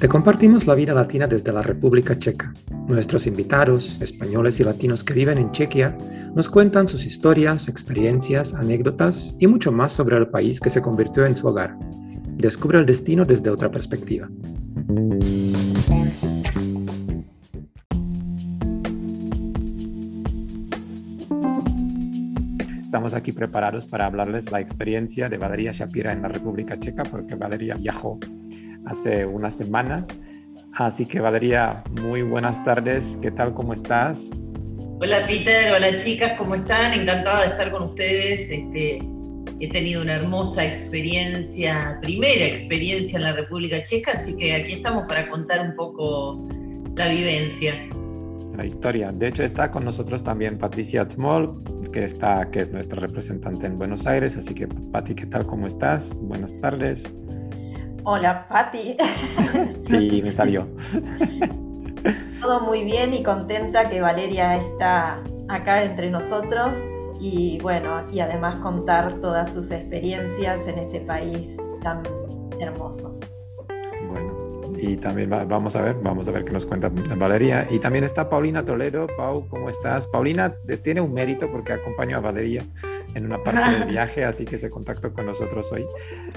Te compartimos la vida latina desde la República Checa. Nuestros invitados, españoles y latinos que viven en Chequia, nos cuentan sus historias, experiencias, anécdotas y mucho más sobre el país que se convirtió en su hogar. Descubre el destino desde otra perspectiva. Estamos aquí preparados para hablarles la experiencia de Valeria Shapira en la República Checa porque Valeria viajó hace unas semanas. Así que Valeria, muy buenas tardes. ¿Qué tal? ¿Cómo estás? Hola Peter, hola chicas, ¿cómo están? Encantada de estar con ustedes. Este, he tenido una hermosa experiencia, primera experiencia en la República Checa, así que aquí estamos para contar un poco la vivencia. La historia. De hecho, está con nosotros también Patricia Small, que, está, que es nuestra representante en Buenos Aires. Así que, Pati, ¿qué tal? ¿Cómo estás? Buenas tardes. Hola, Patti. sí, me salió. Todo muy bien y contenta que Valeria está acá entre nosotros y bueno, y además contar todas sus experiencias en este país tan hermoso y también vamos a ver, vamos a ver qué nos cuenta Valeria. Y también está Paulina Toledo. Pau, ¿cómo estás? Paulina tiene un mérito porque acompañó a Valeria en una parte del viaje, así que se contactó con nosotros hoy.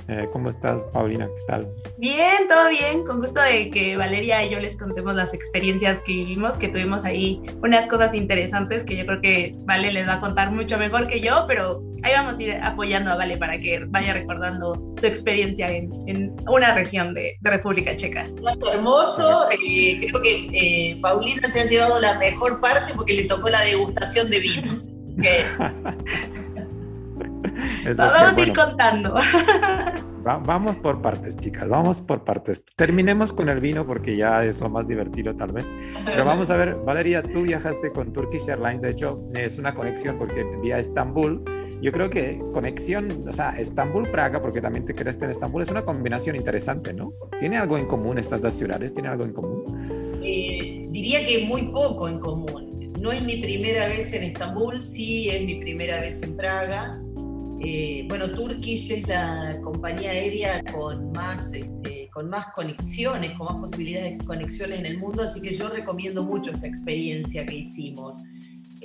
Eh, ¿Cómo estás, Paulina? ¿Qué tal? Bien, todo bien. Con gusto de que Valeria y yo les contemos las experiencias que vivimos, que tuvimos ahí unas cosas interesantes que yo creo que Vale les va a contar mucho mejor que yo, pero ahí vamos a ir apoyando a Vale para que vaya recordando su experiencia en, en una región de, de República Checa hermoso. Eh, creo que eh, Paulina se ha llevado la mejor parte porque le tocó la degustación de vinos. vamos a ir contando. vamos por partes, chicas, vamos por partes. Terminemos con el vino porque ya es lo más divertido tal vez. Pero vamos a ver, Valeria, tú viajaste con Turkish Airlines, de hecho es una conexión porque vía Estambul yo creo que conexión, o sea, Estambul-Praga, porque también te quedaste en Estambul, es una combinación interesante, ¿no? ¿Tiene algo en común estas dos ciudades? ¿Tiene algo en común? Eh, diría que muy poco en común. No es mi primera vez en Estambul, sí es mi primera vez en Praga. Eh, bueno, Turkish es la compañía aérea con más, este, con más conexiones, con más posibilidades de conexiones en el mundo, así que yo recomiendo mucho esta experiencia que hicimos.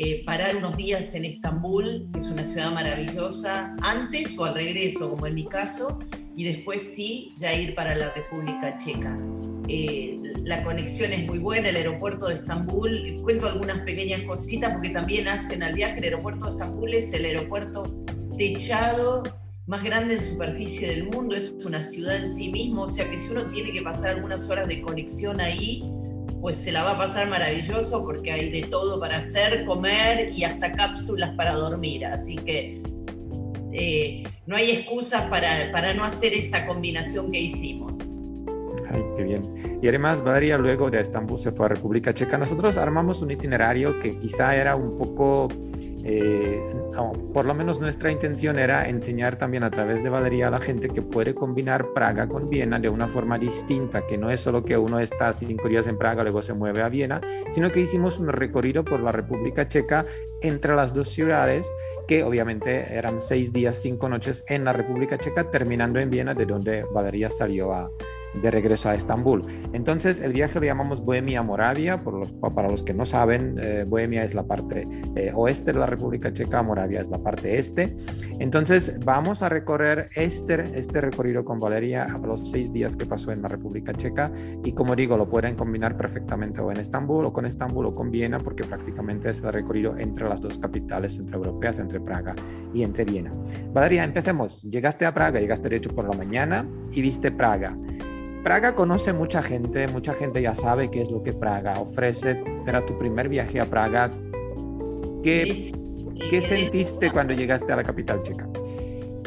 Eh, parar unos días en Estambul, que es una ciudad maravillosa, antes o al regreso, como en mi caso, y después sí, ya ir para la República Checa. Eh, la conexión es muy buena, el aeropuerto de Estambul, cuento algunas pequeñas cositas porque también hacen al viaje, el aeropuerto de Estambul es el aeropuerto techado más grande en superficie del mundo, es una ciudad en sí mismo, o sea que si uno tiene que pasar algunas horas de conexión ahí, pues se la va a pasar maravilloso porque hay de todo para hacer, comer y hasta cápsulas para dormir. Así que eh, no hay excusas para, para no hacer esa combinación que hicimos. Ay, qué bien. Y además, Valeria luego de Estambul se fue a República Checa. Nosotros armamos un itinerario que quizá era un poco eh, por lo menos nuestra intención era enseñar también a través de Valeria a la gente que puede combinar Praga con Viena de una forma distinta, que no es solo que uno está cinco días en Praga, luego se mueve a Viena, sino que hicimos un recorrido por la República Checa entre las dos ciudades, que obviamente eran seis días, cinco noches en la República Checa, terminando en Viena, de donde Valeria salió a, de regreso a Estambul. Entonces, el viaje lo llamamos Bohemia Moravia, por los, para los que no saben, eh, Bohemia es la parte eh, oeste de la República Checa, Moravia es la parte este. Entonces, vamos a recorrer este, este recorrido con Valeria a los seis días que pasó en la República Checa y como digo, lo pueden combinar perfectamente o en Estambul o con Estambul o con Viena, porque prácticamente es el recorrido entre las dos capitales entre europeas, entre Praga y entre Viena. Valeria, empecemos. Llegaste a Praga, llegaste de hecho por la mañana y viste Praga. Praga conoce mucha gente, mucha gente ya sabe qué es lo que Praga ofrece. Era tu primer viaje a Praga. ¿Qué, ¿qué sentiste cuando llegaste a la capital checa?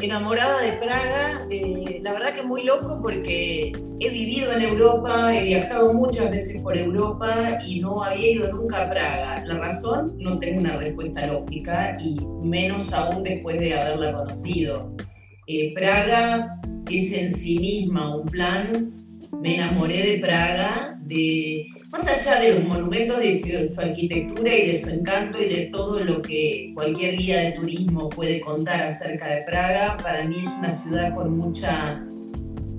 Enamorada de Praga, eh, la verdad que muy loco porque he vivido en Europa, he viajado muchas veces por Europa y no había ido nunca a Praga. La razón no tengo una respuesta lógica y menos aún después de haberla conocido. Eh, Praga es en sí misma un plan me enamoré de Praga, de, más allá de los monumentos, de su arquitectura y de su encanto y de todo lo que cualquier guía de turismo puede contar acerca de Praga, para mí es una ciudad con mucha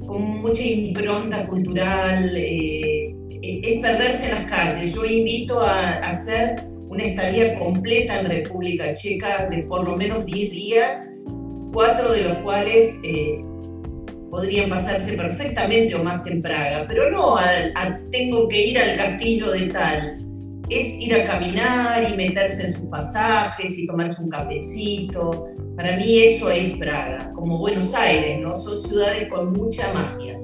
con mucha impronta cultural, eh, es perderse en las calles. Yo invito a, hacer una estadía completa en República Checa de por lo menos 10 días, cuatro de los cuales eh, podrían pasarse perfectamente o más en Praga, pero no tengo que ir al castillo de tal. Es ir a caminar y meterse en sus pasajes y tomarse un cafecito. Para mí eso es Praga, como Buenos Aires, ¿no? Son ciudades con mucha magia.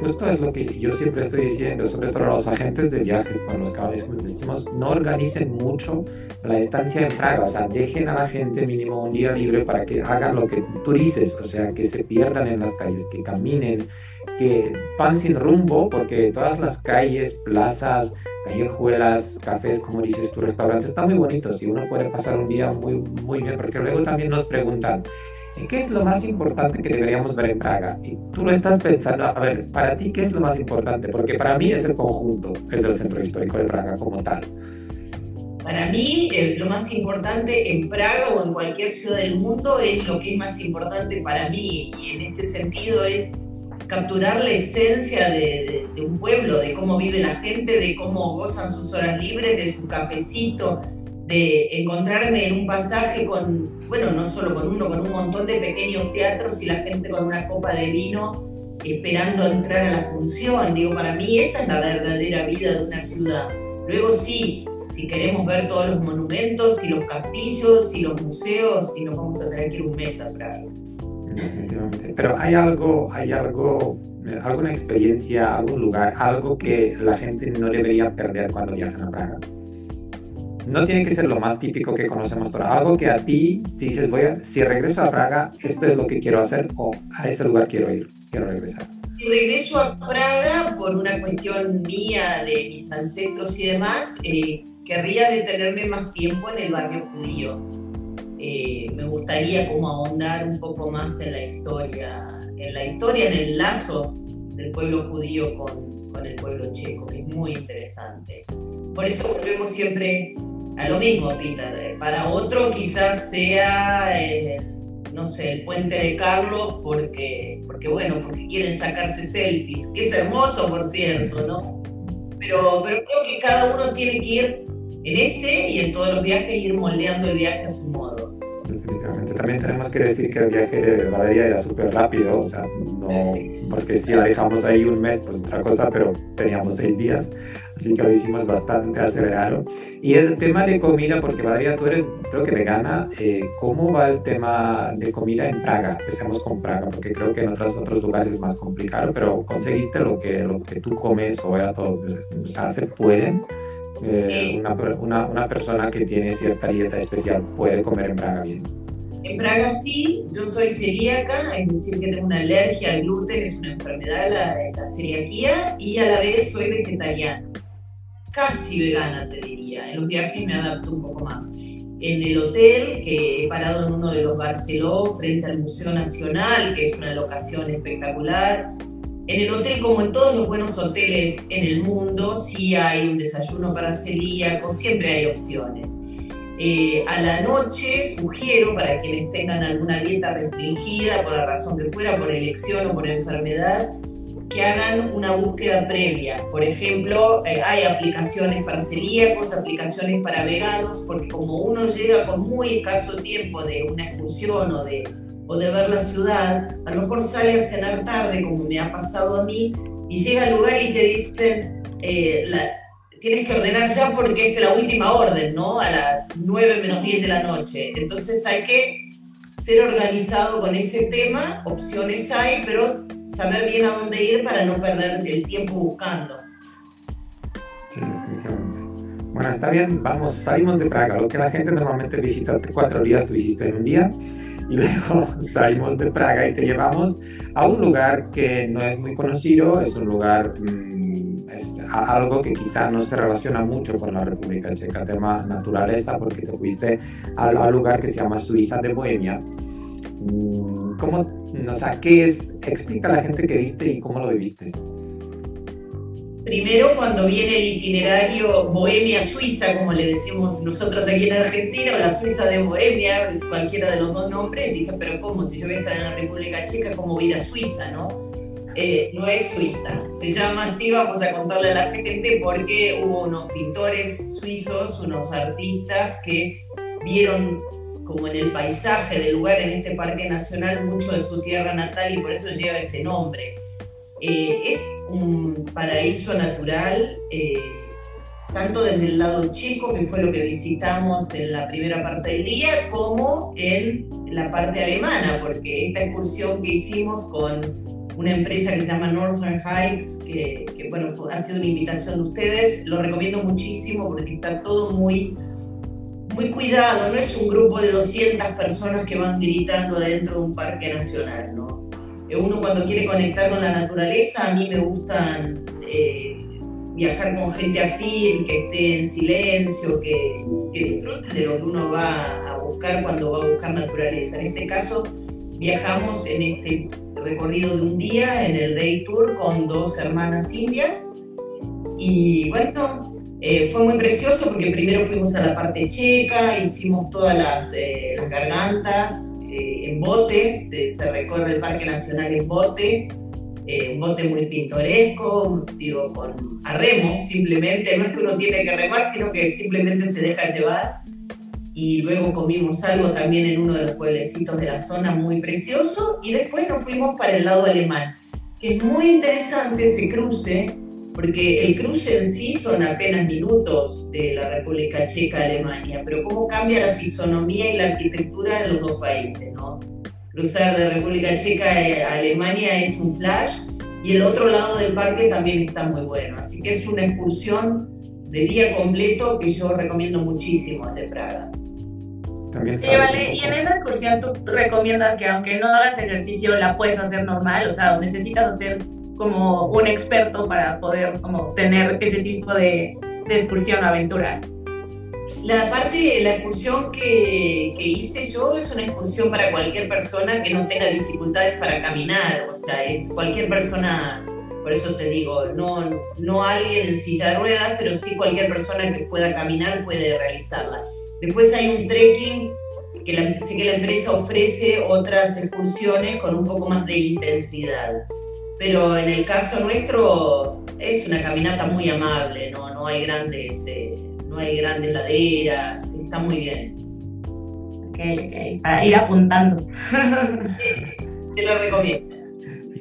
Justo es lo que yo siempre estoy diciendo, sobre todo a los agentes de viajes con los que decimos, no organicen mucho la estancia en Praga, o sea, dejen a la gente mínimo un día libre para que hagan lo que tú dices, o sea, que se pierdan en las calles, que caminen, que van sin rumbo, porque todas las calles, plazas, callejuelas, cafés, como dices, tus restaurantes están muy bonitos y uno puede pasar un día muy, muy bien, porque luego también nos preguntan, ¿qué es lo más importante que deberíamos ver en Praga? Y tú lo estás pensando, a ver, para ti, ¿qué es lo más importante? Porque para mí es el conjunto, es el centro histórico de Praga como tal. Para mí, eh, lo más importante en Praga o en cualquier ciudad del mundo es lo que es más importante para mí. Y en este sentido es capturar la esencia de, un pueblo, de cómo vive la gente, de cómo gozan sus horas libres, de su cafecito, de encontrarme en un pasaje con, bueno, no solo con uno, con un montón de pequeños teatros y la gente con una copa de vino esperando entrar a la función. Digo, para mí esa es la verdadera vida de una ciudad. Luego sí, si queremos ver todos los monumentos y los castillos y los museos, y nos vamos a tener que ir un mes a Praga. Pero hay algo, hay algo, alguna experiencia, algún lugar, algo que la gente no debería perder cuando viajan a Praga. No tiene que ser lo más típico que conocemos todos. Algo que a ti dices, voy si regreso a Praga, esto es lo que quiero hacer o a ese lugar quiero ir, quiero regresar. Si regreso a Praga por una cuestión mía de mis ancestros y demás, eh, querría detenerme más tiempo en el barrio judío eh, me gustaría como ahondar un poco más en la historia, en la historia, en el lazo del pueblo judío con, con el pueblo checo, que es muy interesante. Por eso volvemos siempre a lo mismo, Peter. Para otro quizás sea, eh, no sé, el puente de Carlos, porque, porque bueno, porque quieren sacarse selfies, que es hermoso, por cierto, ¿no? Pero, pero creo que cada uno tiene que ir en este y en todos los viajes, ir moldeando el viaje a su modo. También tenemos que decir que el viaje de Valeria era súper rápido, o sea, no, porque si la dejamos ahí un mes, pues otra cosa, pero teníamos seis días, así que lo hicimos bastante acelerado. Y el tema de comida, porque Valeria, tú eres, creo que vegana, eh, ¿cómo va el tema de comida en Praga? Empecemos con Praga, porque creo que en otros, otros lugares es más complicado, pero ¿conseguiste lo que, lo que tú comes o era todo? O sea, ¿se pueden? Eh, una, una, persona que tiene cierta dieta especial puede comer en Praga bien. En Praga sí, yo soy celíaca, es decir, que tengo una alergia al gluten, es una enfermedad, la, la celiaquía, y a la vez soy vegetariana. Casi vegana, te diría. En los viajes me adapto un poco más. En el hotel, que he parado en uno de los Barceló, frente al Museo Nacional, que es una locación espectacular, en el hotel, como en todos los buenos hoteles en el mundo, sí hay un desayuno para celíacos, siempre hay opciones. Eh, a la noche sugiero para quienes tengan alguna dieta restringida por la razón que fuera, por elección o por enfermedad, que hagan una búsqueda previa. Por ejemplo, eh, hay aplicaciones para celíacos, aplicaciones para veganos, porque como uno llega con muy escaso tiempo de una excursión o de o de ver la ciudad, a lo mejor sale a cenar tarde, como me ha pasado a mí, y llega al lugar y te dicen, eh, tienes que ordenar ya porque es la última orden, ¿no? A las 9 menos 10 de la noche. Entonces hay que ser organizado con ese tema, opciones hay, pero saber bien a dónde ir para no perder el tiempo buscando. Sí, definitivamente. Bueno, está bien, vamos, salimos de Praga. Lo que la gente normalmente visita cuatro días, tú hiciste en un día y luego salimos de Praga y te llevamos a un lugar que no es muy conocido, es un lugar, mm, es algo que quizá no se relaciona mucho con la República Checa, tema naturaleza, porque te fuiste al, lugar que se llama Suiza de Bohemia. Mm, ¿Cómo, o sea, qué es? Explica a la gente qué viste y cómo lo viviste. Primero, cuando viene el itinerario Bohemia-Suiza, como le decimos nosotros aquí en Argentina, o la Suiza de Bohemia, cualquiera de los dos nombres, dije, pero ¿cómo? Si yo voy a estar en la República Checa, ¿cómo voy a ir a Suiza, no? Eh, no es Suiza, se llama así, vamos a contarle a la gente, porque hubo unos pintores suizos, unos artistas que vieron como en el paisaje del lugar, en este parque nacional, mucho de su tierra natal y por eso lleva ese nombre. Eh, es un paraíso natural, eh, tanto desde el lado checo, que fue lo que visitamos en la primera parte del día, como en la parte alemana, porque esta excursión que hicimos con una empresa que se llama Northern Hikes, que, que bueno, ha sido una invitación de ustedes, lo recomiendo muchísimo porque está todo muy muy cuidado, no es un grupo de 200 personas que van gritando dentro de un parque nacional, ¿no? Eh, uno cuando quiere conectar con la naturaleza, a mí me gustan eh, viajar con gente afín, que esté en silencio, que, que disfrute de lo que uno va a buscar cuando va a buscar naturaleza. En este caso, viajamos en este recorrido de un día en el Day Tour con dos hermanas indias y bueno, eh, fue muy precioso porque primero fuimos a la parte checa, hicimos todas las, eh, gargantas eh, en bote, se, recorre el Parque Nacional en bote, un bote muy pintoresco, digo, con a remo simplemente, no es que uno tiene que remar, sino que simplemente se deja llevar. Y luego comimos algo también en uno de los pueblecitos de la zona muy precioso y después nos fuimos para el lado alemán, que es muy interesante ese cruce porque el cruce en sí son apenas minutos de la República Checa a Alemania, pero cómo cambia la fisonomía y la arquitectura de los dos países, ¿no? Cruzar de República Checa a Alemania es un flash y el otro lado del parque también está muy bueno, así que es una excursión de día completo que yo recomiendo muchísimo desde Praga. También sí, vale. Y en esa excursión tú recomiendas que aunque no hagas ejercicio la puedes hacer normal, o sea, necesitas hacer como un experto para poder como tener ese tipo de, de excursión o aventura. La parte, la excursión que, que, hice yo es una excursión para cualquier persona que no tenga dificultades para caminar, o sea, es cualquier persona, por eso te digo, no, no alguien en silla de ruedas, pero sí cualquier persona que pueda caminar puede realizarla. Después hay un trekking que la, sé que la empresa ofrece otras excursiones con un poco más de intensidad pero en el caso nuestro es una caminata muy amable, no, no, hay, grandes, eh, no hay grandes laderas, está muy bien. Ok, ok, para ir apuntando. Te lo recomiendo.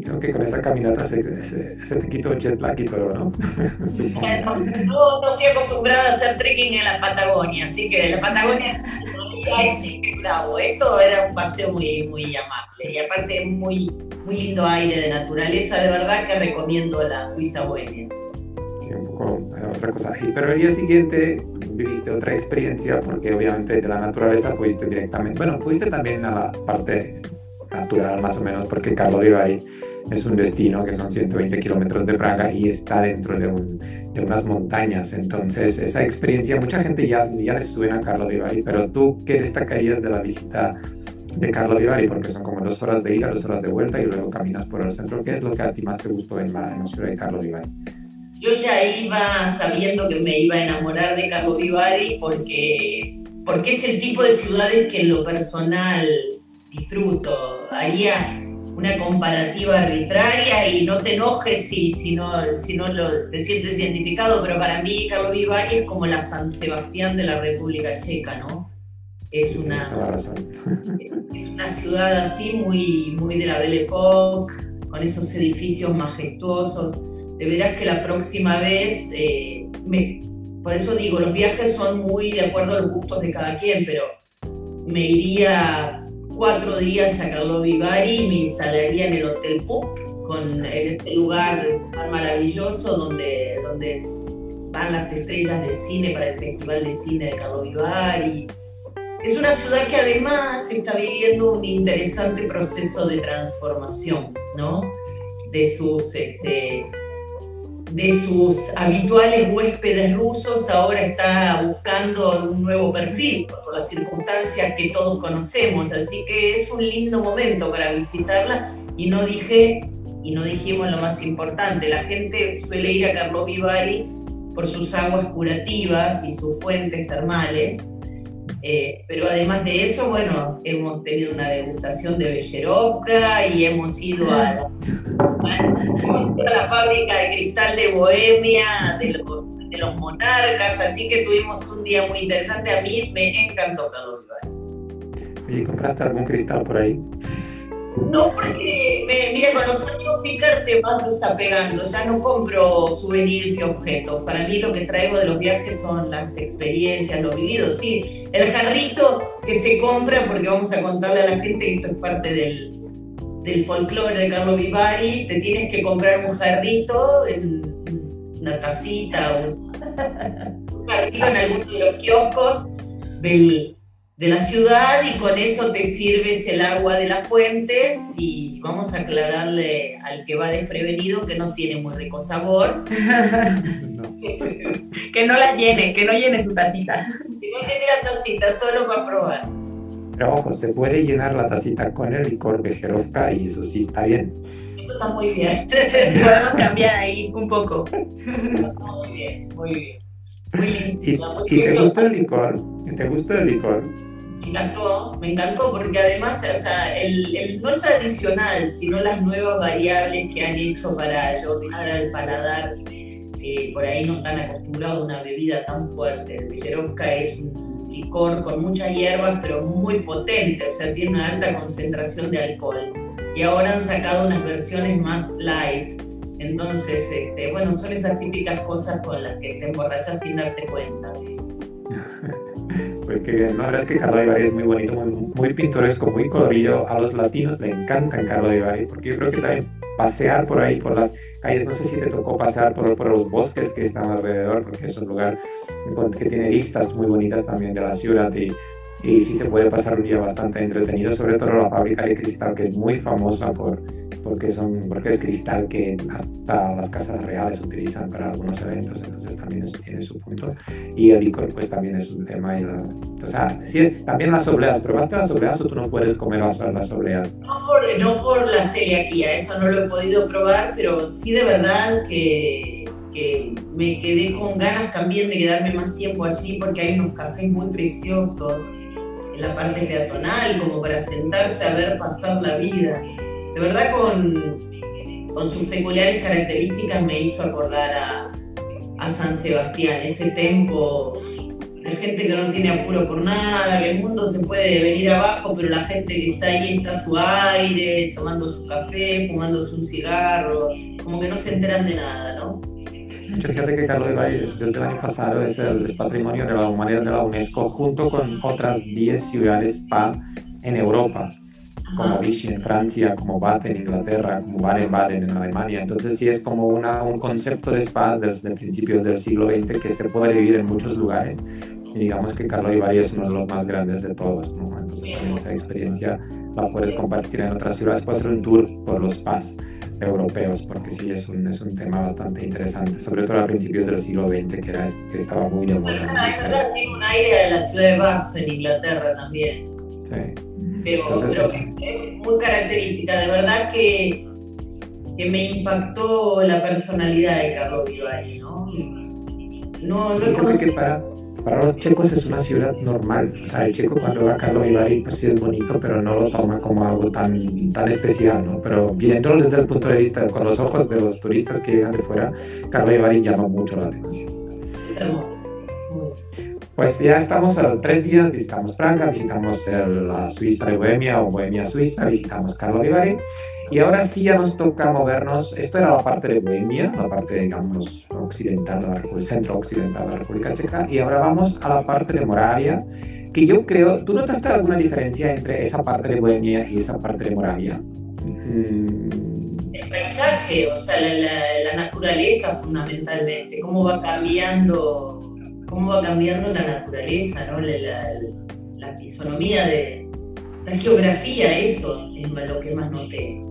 Creo que con esa caminata se, te quitó el jet lag y todo, ¿no? no, no estoy acostumbrada a hacer trekking en la Patagonia, así que en la Patagonia ahí sí que bravo. Esto era un paseo muy, muy amable y aparte muy, muy lindo aire de naturaleza, de verdad que recomiendo la Suiza Bohemia. Sí, un poco eh, otra cosa. Pero el día siguiente viviste otra experiencia porque obviamente de la naturaleza fuiste directamente, bueno, fuiste también a la parte natural más o menos porque Carlo ahí es un destino que son 120 kilómetros de Praga y está dentro de, un, de, unas montañas. Entonces, esa experiencia, mucha gente ya, ya le suena a Carlo Bari, pero tú, ¿qué destacarías de la visita de Carlo Bari? Porque son como dos horas de ida, dos horas de vuelta y luego caminas por el centro. ¿Qué es lo que a ti más te gustó en la, ciudad de Carlo Bari? Yo ya iba sabiendo que me iba a enamorar de Carlo Bari porque, porque es el tipo de ciudades que en lo personal disfruto. Haría una comparativa arbitraria y no te enojes si, si, no, si no lo, te sientes identificado, pero para mí Carlos Vivari es como la San Sebastián de la República Checa, ¿no? Es una, es una ciudad así muy, muy de la Belle Époque, con esos edificios majestuosos. De veras que la próxima vez, eh, me, por eso digo, los viajes son muy de acuerdo a los gustos de cada quien, pero me iría cuatro días a Carlo Vivari me instalaría en el Hotel Puck, con, en este lugar tan maravilloso donde, donde van las estrellas de cine para el Festival de Cine de Carlo Vivari. Es una ciudad que además está viviendo un interesante proceso de transformación, ¿no? De sus este, de sus habituales huéspedes rusos ahora está buscando un nuevo perfil por las circunstancias que todos conocemos, así que es un lindo momento para visitarla. Y no dije y no dijimos lo más importante, la gente suele ir a Carlos Vivari por sus aguas curativas y sus fuentes termales, eh, pero además de eso, bueno, hemos tenido una degustación de Belleroca y hemos ido a la, fábrica de cristal de Bohemia, de los, de los monarcas, así que tuvimos un día muy interesante. A mí me encantó Carlos ¿Y compraste algún cristal por ahí? No, porque, me, mira, con los años Picar te vas desapegando, ya no compro souvenirs y objetos. Para mí lo que traigo de los viajes son las experiencias, los vividos. Sí, el jarrito que se compra, porque vamos a contarle a la gente que esto es parte del, del folclore de Carlos Vivari, te tienes que comprar un jarrito, una tacita, un, un jarrito en alguno de los kioscos del de la ciudad y con eso te sirves el agua de las fuentes y vamos a aclararle al que va desprevenido que no tiene muy rico sabor. que no la llene, que no llene su tacita. Que no llene la tacita, solo para probar. Pero ojo, se puede llenar la tacita con el licor de Jerovka y eso sí está bien. Eso está muy bien. Podemos cambiar ahí un poco. Muy bien, muy bien. Muy lindo. ¿Y, ¿y te gusta el licor? ¿Te gusta el licor? me encantó, me encantó porque además, o sea, el, no el tradicional, sino las nuevas variables que han hecho para ayudar al paladar, eh, por ahí no tan acostumbrado a una bebida tan fuerte. El Villerovka es un licor con muchas hierbas, pero muy potente, o sea, tiene una alta concentración de alcohol. Y ahora han sacado unas versiones más light. Entonces, este, bueno, son esas típicas cosas con las que te emborrachas sin darte cuenta. Pues que bien, la verdad es que Carlo de es muy bonito, muy, pintoresco, muy colorido. A los latinos le encantan Carlo de Bari, porque yo creo que también pasear por ahí, por las calles, no sé si te tocó pasear por, por los bosques que están alrededor, porque es un lugar que tiene vistas muy bonitas también de la ciudad y, y sí se puede pasar un día bastante entretenido, sobre todo la fábrica de cristal, que es muy famosa por porque, son, porque es cristal que hasta las casas reales utilizan para algunos eventos, entonces también eso tiene su punto. Y el licor pues también es un tema. Y o sea, sí, también las obleas, ¿probaste las obleas o tú no puedes comer las, las obleas? No por, no por la celiaquía, eso no lo he podido probar, pero sí de verdad que, me quedé con ganas también de quedarme más tiempo allí porque hay unos cafés muy preciosos en la parte peatonal, como para sentarse a ver pasar la vida. De verdad con, con sus peculiares características me hizo acordar a, a San Sebastián, ese tempo de gente que no tiene apuro por nada, que el mundo se puede venir abajo, pero la gente que está ahí está a su aire, tomando su café, fumándose un cigarro, como que no se enteran de nada, ¿no? Fíjate que Carlos Ibai desde el año pasado es el Patrimonio de la Humanidad de la UNESCO junto con otras 10 ciudades spa en Europa como Vichy en Francia, como Baden en Inglaterra, como Baden-Baden en Alemania. Entonces sí es como una, un concepto de spa desde principios del siglo XX que se puede vivir en muchos lugares. Y digamos que Carlo Ibai es uno de los más grandes de todos. ¿no? Entonces también esa experiencia la puedes compartir en otras ciudades. Puedes hacer un tour por los spas europeos, porque sí es un, es un tema bastante interesante, sobre todo a principios del siglo XX, que, era, que estaba muy de moda. Verdad, tiene un aire de la ciudad de Bath en Inglaterra también. Sí pero, es muy característica. De verdad que, que, me impactó la personalidad de Carlos Vivari, ¿no? No, no que para, para los checos es una ciudad normal. O sea, el checo cuando va a Carlos Vivari, pues sí es bonito, pero no lo toma como algo tan, tan especial, ¿no? Pero viéndolo desde el punto de vista, con los ojos de los turistas que llegan de fuera, Carlos Vivari llama mucho la atención. Es hermoso. Pues ya estamos a tres días, visitamos Praga, visitamos la Suiza de Bohemia o Bohemia Suiza, visitamos Carlo Vivari y ahora sí ya nos toca movernos, esto era la parte de Bohemia, la parte digamos occidental, el centro occidental de la República Checa y ahora vamos a la parte de Moravia, que yo creo, ¿tú notaste alguna diferencia entre esa parte de Bohemia y esa parte de Moravia? El paisaje, o sea, la, la naturaleza fundamentalmente, cómo va cambiando cómo va cambiando la naturaleza, ¿no? la, la, fisonomía de la geografía, eso es lo que más noté.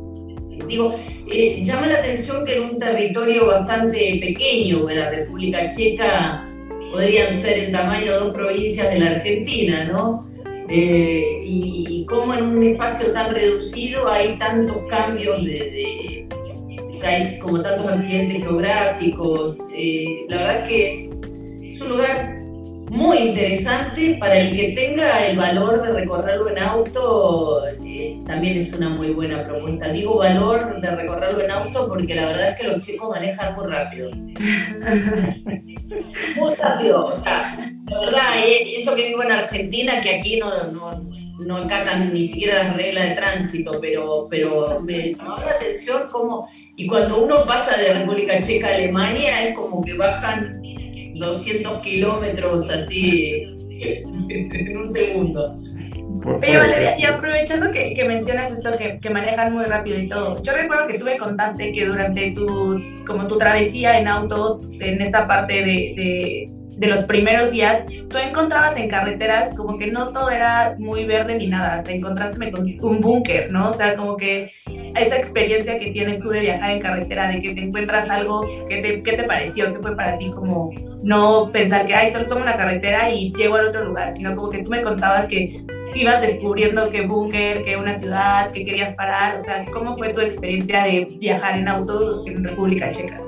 Digo, eh, llama la atención que en un territorio bastante pequeño, de la República Checa, podrían ser en tamaño dos provincias de la Argentina, ¿no? Eh, y, cómo en un espacio tan reducido hay tantos cambios de, hay como tantos accidentes geográficos. Eh, la verdad que es un lugar muy interesante para el que tenga el valor de recorrerlo en auto. Eh, también es una muy buena propuesta. Digo valor de recorrerlo en auto porque la verdad es que los chicos manejan muy rápido. muy rápido, o sea, la verdad, eh, eso que vivo en Argentina, que aquí no, no, no acatan ni siquiera las reglas de tránsito, pero, pero me llamaba la atención cómo, y cuando uno pasa de República Checa a Alemania, es como que bajan 200 kilómetros así en un segundo. Oye, Valeria, y aprovechando que, que mencionas esto, que, que, manejan muy rápido y todo, yo recuerdo que tú me contaste que durante tu, como tu travesía en auto, en esta parte de, de los primeros días, tú encontrabas en carreteras como que no todo era muy verde ni nada, te encontraste con un búnker, ¿no? O sea, como que esa experiencia que tienes tú de viajar en carretera, de que te encuentras algo, ¿qué te, qué te pareció? ¿Qué fue para ti como no pensar que, ay, solo tomo una carretera y llego al otro lugar, sino como que tú me contabas que ibas descubriendo qué búnker, qué una ciudad, qué querías parar, o sea, ¿cómo fue tu experiencia de viajar en auto en República Checa?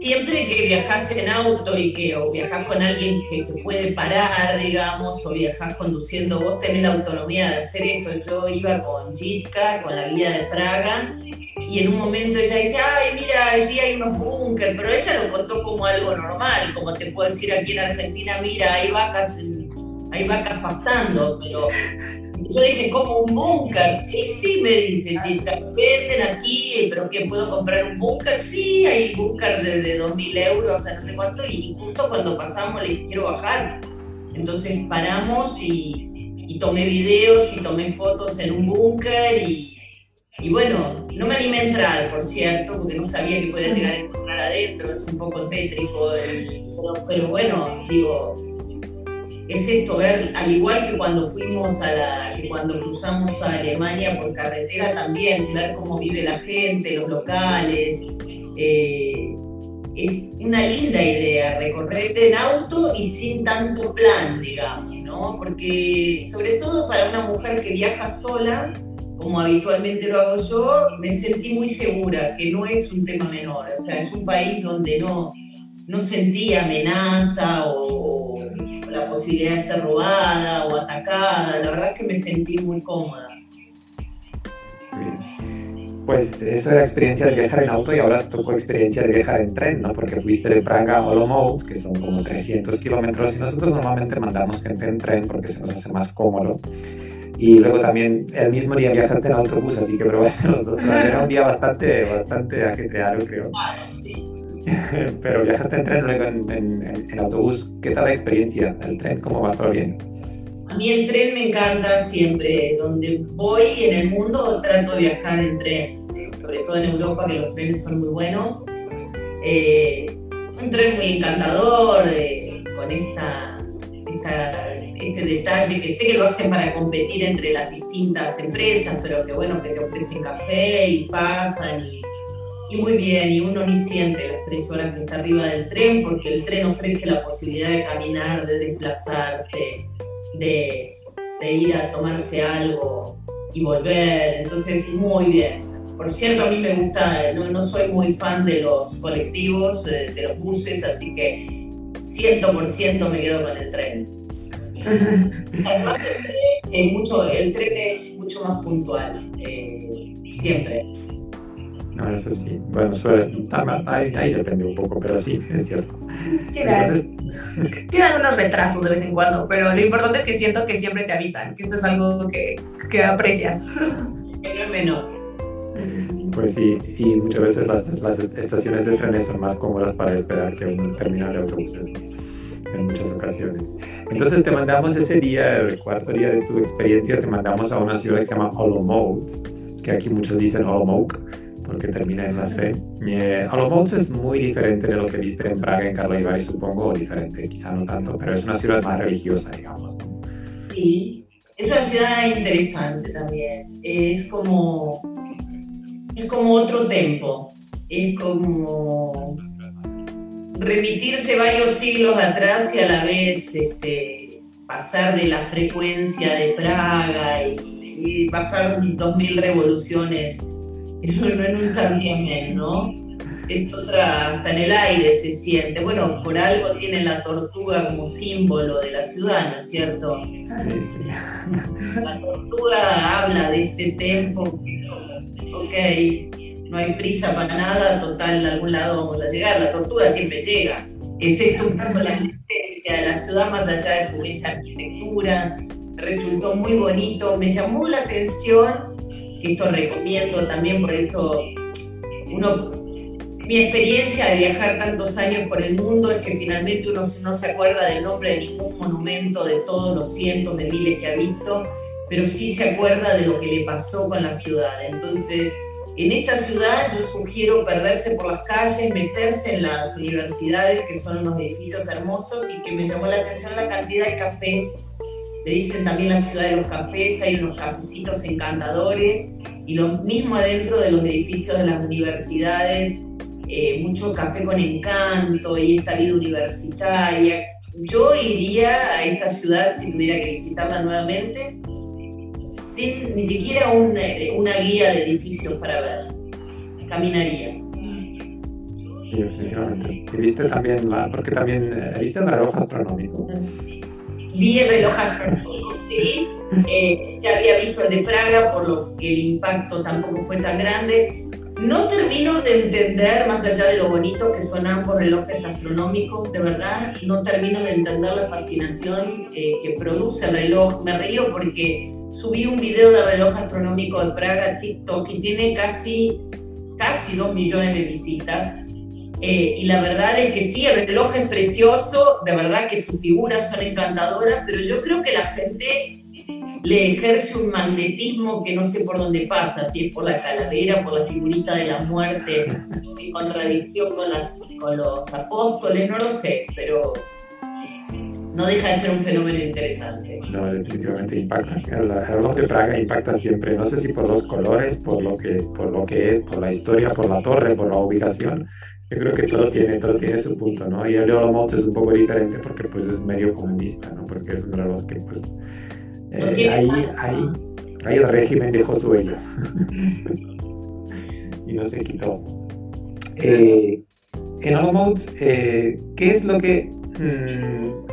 siempre que viajas en auto y que o viajas con alguien que te puede parar, digamos, o viajas conduciendo, vos tenés la autonomía de hacer esto. Yo iba con Jitka, con la guía de Praga, y en un momento ella dice, ay, mira, allí hay unos búnker, pero ella lo contó como algo normal, como te puedo decir aquí en Argentina, mira, hay vacas, hay vacas pastando, pero yo dije, como un búnker? Sí, sí, me dice Gita, venden aquí, pero que puedo comprar un búnker? Sí, hay búnker de, de 2.000 euros, o sea, no sé cuánto, y justo cuando pasamos le dije, quiero bajar. Entonces paramos y, y tomé videos y tomé fotos en un búnker y, y, bueno, no me animé a entrar, por cierto, porque no sabía que podía llegar a encontrar adentro, es un poco tétrico, pero, pero bueno, digo, es esto, ver, al igual que cuando fuimos a la, que cuando cruzamos a Alemania por carretera también, ver cómo vive la gente, los locales. Eh, es una linda idea recorrer en auto y sin tanto plan, digamos, ¿no? Porque sobre todo para una mujer que viaja sola, como habitualmente lo hago yo, me sentí muy segura, que no es un tema menor, o sea, es un país donde no, no sentí amenaza o la posibilidad de ser robada o atacada. La verdad es que me sentí muy cómoda. Pues eso era experiencia de viajar en auto y ahora tocó experiencia de viajar en tren, ¿no? Porque fuiste de Praga a Olomouc, que son como 300 kilómetros, y nosotros normalmente mandamos gente en tren porque se nos hace más cómodo. Y luego también el mismo día viajaste en autobús, así que probaste los dos. Era un día bastante, bastante ajetreado, creo. Pero viajaste en tren, luego en, autobús. ¿Qué tal la experiencia? ¿El tren cómo va? ¿Todo bien? A mí el tren me encanta siempre. Donde voy en el mundo trato de viajar en tren, sobre todo en Europa, que los trenes son muy buenos. Eh, un tren muy encantador, eh, con esta, este detalle que sé que lo hacen para competir entre las distintas empresas, pero que bueno, que te ofrecen café y pasan y y muy bien, y uno ni siente las tres horas que está arriba del tren, porque el tren ofrece la posibilidad de caminar, de desplazarse, de, ir a tomarse algo y volver. Entonces, muy bien. Por cierto, a mí me gusta, no, no soy muy fan de los colectivos, de, los buses, así que 100% me quedo con el tren. Además, el tren, es mucho, el tren es mucho más puntual, eh, siempre. No, eso sí. Bueno, ahí, ahí, depende un poco, pero sí, es cierto. Tiene algunos retrasos de vez en cuando, pero lo importante es que siento que siempre te avisan, que eso es algo que, que aprecias. Que no es menor. Pues sí, y muchas veces las, las, estaciones de trenes son más cómodas para esperar que un terminal de autobuses en muchas ocasiones. Entonces te mandamos ese día, el cuarto día de tu experiencia, te mandamos a una ciudad que se llama Olomouc, que aquí muchos dicen Olomouc, porque termina en la C. Eh, Olomouc es muy diferente de lo que viste en Praga, en Karlovy supongo, o diferente, quizá no tanto, pero es una ciudad más religiosa, digamos. Sí, es una ciudad interesante también. Es como, es como otro tempo, es como remitirse varios siglos atrás y a la vez este, pasar de la frecuencia de Praga y, y bajar dos mil revoluciones no en un santiamén, ¿no? Es otra, hasta en el aire se siente. Bueno, por algo tiene la tortuga como símbolo de la ciudad, ¿no es cierto? La tortuga habla de este tempo, ok, no hay prisa para nada, total, a algún lado vamos a llegar. La tortuga siempre llega. Es esto un poco la existencia de la ciudad más allá de su bella arquitectura. Resultó muy bonito, me llamó la atención, esto recomiendo también, por eso uno mi experiencia de viajar tantos años por el mundo es que finalmente uno no se acuerda del nombre de ningún monumento, de todos los cientos de miles que ha visto, pero sí se acuerda de lo que le pasó con la ciudad. Entonces, en esta ciudad yo sugiero perderse por las calles, meterse en las universidades, que son unos edificios hermosos, y que me llamó la atención la cantidad de cafés. Se dicen también la ciudad de los cafés, hay unos cafecitos encantadores, y lo mismo adentro de los edificios de las universidades, eh, mucho café con encanto y esta vida universitaria. Yo iría a esta ciudad si tuviera que visitarla nuevamente sin ni siquiera eh, una, guía de edificios para ver. Caminaría. Sí, definitivamente. ¿Y viste también la, porque también, eh, ¿viste el reloj astronómico? Vi el reloj astronómico, sí. Eh, ya había visto el de Praga, por lo que el impacto tampoco fue tan grande. No termino de entender, más allá de lo bonito que son ambos relojes astronómicos, de verdad, no termino de entender la fascinación que produce el reloj. Me río porque subí un video de reloj astronómico de Praga a TikTok y tiene casi, casi dos millones de visitas. Eh, y la verdad es que sí, el reloj es precioso, de verdad que sus figuras son encantadoras, pero yo creo que la gente le ejerce un magnetismo que no sé por dónde pasa, si es por la calavera, por la figurita de la muerte, en contradicción con, las, con los apóstoles, no lo sé, pero no deja de ser un fenómeno interesante. No, definitivamente impacta. El, reloj de Praga impacta siempre, no sé si por los colores, por lo que, por lo que es, por la historia, por la torre, por la ubicación. Yo creo que todo tiene, todo tiene su punto, ¿no? Y el de Olomouc es un poco diferente porque pues es medio comunista, ¿no? Porque es un reloj que pues eh, ahí, ahí, ahí, el régimen dejó su huellas y no se quitó. Eh, en Olomouc, eh, ¿qué es lo que mm,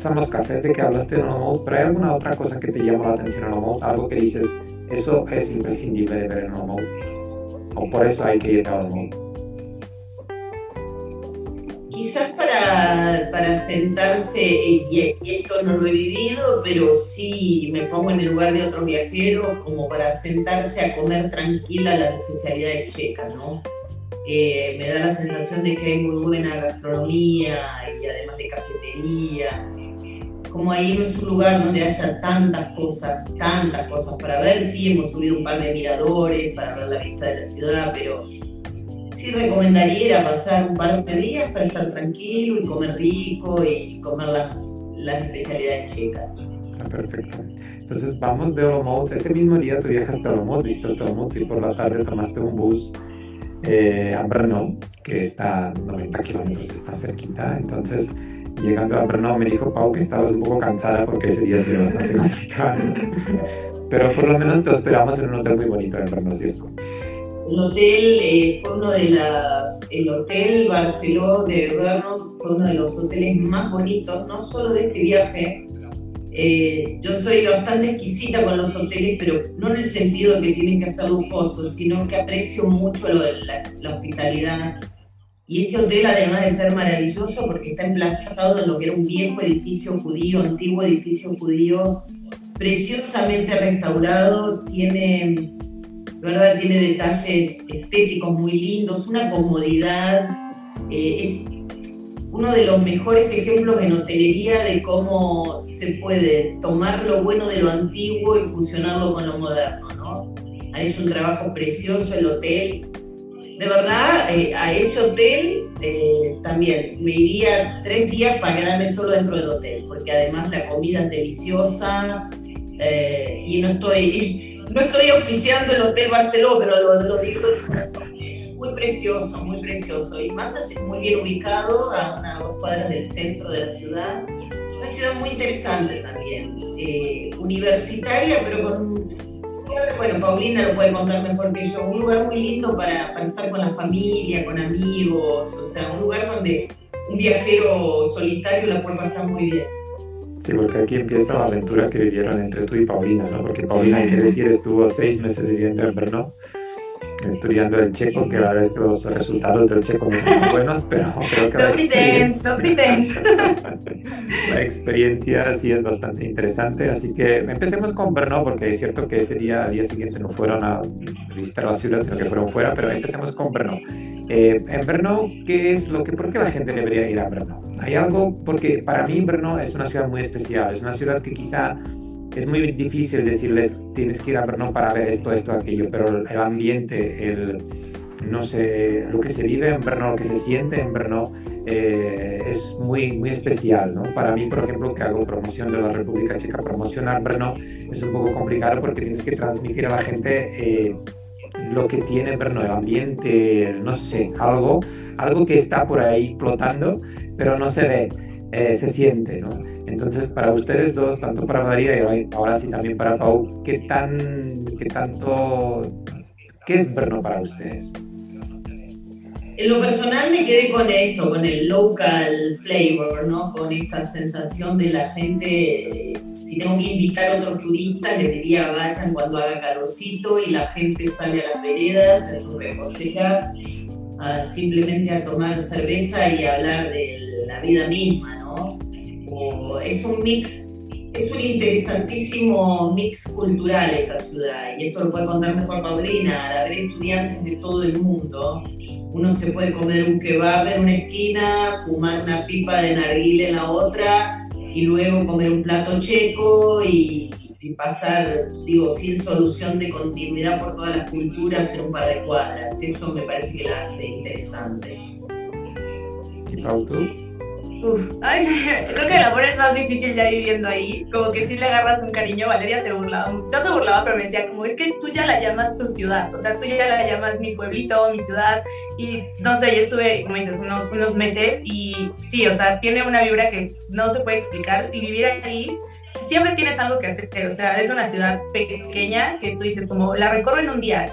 son los cafés de que hablaste en Olomouc, pero hay alguna otra cosa que te llama la atención en Olomouc, algo que dices, eso es imprescindible de ver en Olomouc, o por eso hay que ir a Olomouc. Quizás para, para sentarse, y, esto no lo he vivido, pero sí me pongo en el lugar de otros viajeros, como para sentarse a comer tranquila las especialidades checas, ¿no? Eh, me da la sensación de que hay muy buena gastronomía y además de cafetería como ahí no es un lugar donde haya tantas cosas, tantas cosas para ver. Sí, hemos subido un par de miradores para ver la vista de la ciudad, pero sí recomendaría pasar un par de días para estar tranquilo y comer rico y comer las, las especialidades checas. Ah, perfecto. Entonces vamos de Olomouc. Ese mismo día tú viajaste a Olomouc, visitaste Olomouc y por la tarde tomaste un bus eh, a Brno, que está a 90 kilómetros, está cerquita. Entonces llegando a Brno me dijo Pau que estabas un poco cansada porque ese día sido bastante complicado. Pero por lo menos te esperamos en un hotel muy bonito en ¿cierto? El hotel eh, fue uno de las, el hotel Barceló de Brno fue uno de los hoteles más bonitos, no solo de este viaje. Eh, yo soy bastante exquisita con los hoteles, pero no en el sentido que tienen que ser lujosos, sino que aprecio mucho la, la hospitalidad y este hotel, además de ser maravilloso, porque está emplazado en lo que era un viejo edificio judío, antiguo edificio judío, preciosamente restaurado, tiene, ¿verdad? tiene detalles estéticos muy lindos, una comodidad, eh, es uno de los mejores ejemplos en hotelería de cómo se puede tomar lo bueno de lo antiguo y fusionarlo con lo moderno. ¿no? Han hecho un trabajo precioso el hotel, de verdad, eh, a ese hotel eh, también me iría tres días para quedarme solo dentro del hotel, porque además la comida es deliciosa eh, y no estoy, no estoy auspiciando el Hotel Barceló, pero lo, lo digo muy precioso, muy precioso y más allá, muy bien ubicado a unas dos cuadras del centro de la ciudad. Una ciudad muy interesante también, universitaria, pero con bueno, Paulina lo puede contar mejor que yo, un lugar muy lindo para, para estar con la familia, con amigos, o sea, un lugar donde un viajero solitario la puede pasar muy bien. Sí, porque aquí empieza la aventura que vivieron entre tú y Paulina, ¿no? Porque Paulina, hay que decir, estuvo seis meses viviendo en Brno estudiando el checo, que la verdad es que los resultados del checo no son buenos, pero creo que la experiencia, la experiencia sí es bastante interesante. Así que empecemos con Brno, porque es cierto que ese día, al día siguiente no fueron a visitar la ciudad, sino que fueron fuera, pero empecemos con Brno. Eh, en Brno, ¿qué es lo que, por qué la gente debería ir a Brno? Hay algo, porque para mí Brno es una ciudad muy especial, es una ciudad que quizá es muy difícil decirles tienes que ir a Brno para ver esto, esto, aquello, pero el ambiente, el, no sé, lo que se vive en Brno, lo que se siente en Brno eh, es muy, muy especial, ¿no? Para mí, por ejemplo, que hago promoción de la República Checa, promocionar Brno es un poco complicado porque tienes que transmitir a la gente eh, lo que tiene Brno, el ambiente, no sé, algo, algo que está por ahí flotando, pero no se ve, eh, se siente, ¿no? Entonces, para ustedes dos, tanto para María y ahora sí también para Pau, ¿qué, tan, qué tanto, qué es Brno para ustedes? En lo personal me quedé con esto, con el local flavor, ¿no? Con esta sensación de la gente, si tengo que invitar a otros turistas, les diría vayan cuando haga calorcito y la gente sale a las veredas, en sus reposeras, simplemente a tomar cerveza y a hablar de la vida misma. Es un mix, es un interesantísimo mix cultural esa ciudad, y esto lo puede contar mejor Paulina, al haber estudiantes de todo el mundo, uno se puede comer un kebab en una esquina, fumar una pipa de narguile en la otra, y luego comer un plato checo y, pasar, digo, sin solución de continuidad por todas las culturas en un par de cuadras. Eso me parece que la hace interesante. ¿Y Pau, tú? Uf, ay, creo que el amor es más difícil ya viviendo ahí. Como que si le agarras un cariño, Valeria se burlaba, no se burlaba, pero me decía como, es que tú ya la llamas tu ciudad, o sea, tú ya la llamas mi pueblito, mi ciudad. Y no sé, yo estuve, como dices, unos, unos meses y sí, o sea, tiene una vibra que no se puede explicar y vivir ahí siempre tienes algo que hacer, o sea, es una ciudad pequeña que tú dices como, la recorro en un día.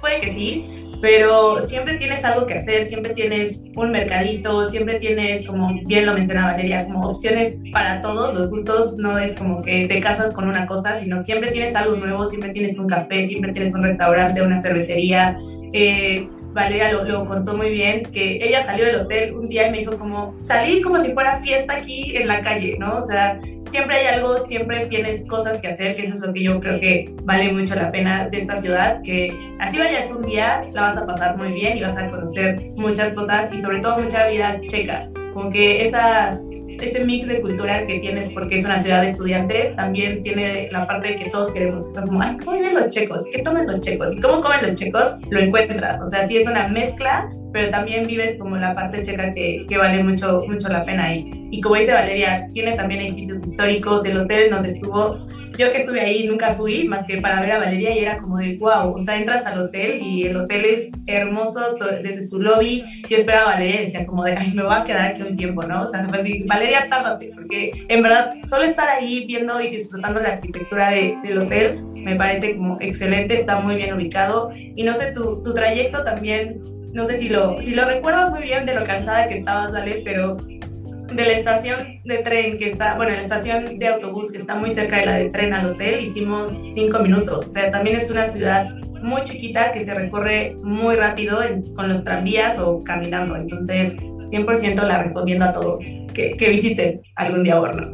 Puede que sí, pero siempre tienes algo que hacer, siempre tienes un mercadito, siempre tienes, como bien lo mencionaba Valeria, como opciones para todos, los gustos no es como que te casas con una cosa, sino siempre tienes algo nuevo, siempre tienes un café, siempre tienes un restaurante, una cervecería. Eh, Valeria lo, lo, contó muy bien, que ella salió del hotel un día y me dijo como, salí como si fuera fiesta aquí en la calle, ¿no? O sea, siempre hay algo, siempre tienes cosas que hacer, que eso es lo que yo creo que vale mucho la pena de esta ciudad, que así vayas un día, la vas a pasar muy bien y vas a conocer muchas cosas y sobre todo mucha vida checa, como que esa ese mix de cultura que tienes porque es una ciudad de estudiantes, también tiene la parte de que todos queremos, que son como, ay, ¿cómo viven los checos? ¿Qué toman los checos? ¿Y cómo comen los checos? Lo encuentras. O sea, sí es una mezcla, pero también vives como la parte checa que, que vale mucho, mucho la pena ahí. Y como dice Valeria, tiene también edificios históricos, el hotel donde estuvo yo que estuve ahí nunca fui más que para ver a Valeria y era como de wow, o sea, entras al hotel y el hotel es hermoso desde su lobby. Yo esperaba a Valeria y decía como de, ay, me voy a quedar aquí un tiempo, ¿no? O sea, decir, Valeria, tárdate, porque en verdad solo estar ahí viendo y disfrutando la arquitectura del hotel me parece como excelente, está muy bien ubicado. Y no sé, tu, tu trayecto también, no sé si lo, si lo recuerdas muy bien de lo cansada que estabas, Dale, pero de la estación de tren que está, bueno, la estación de autobús que está muy cerca de la de tren al hotel, hicimos cinco minutos. O sea, también es una ciudad muy chiquita que se recorre muy rápido con los tranvías o caminando. Entonces, 100% la recomiendo a todos que, que visiten algún día Borno.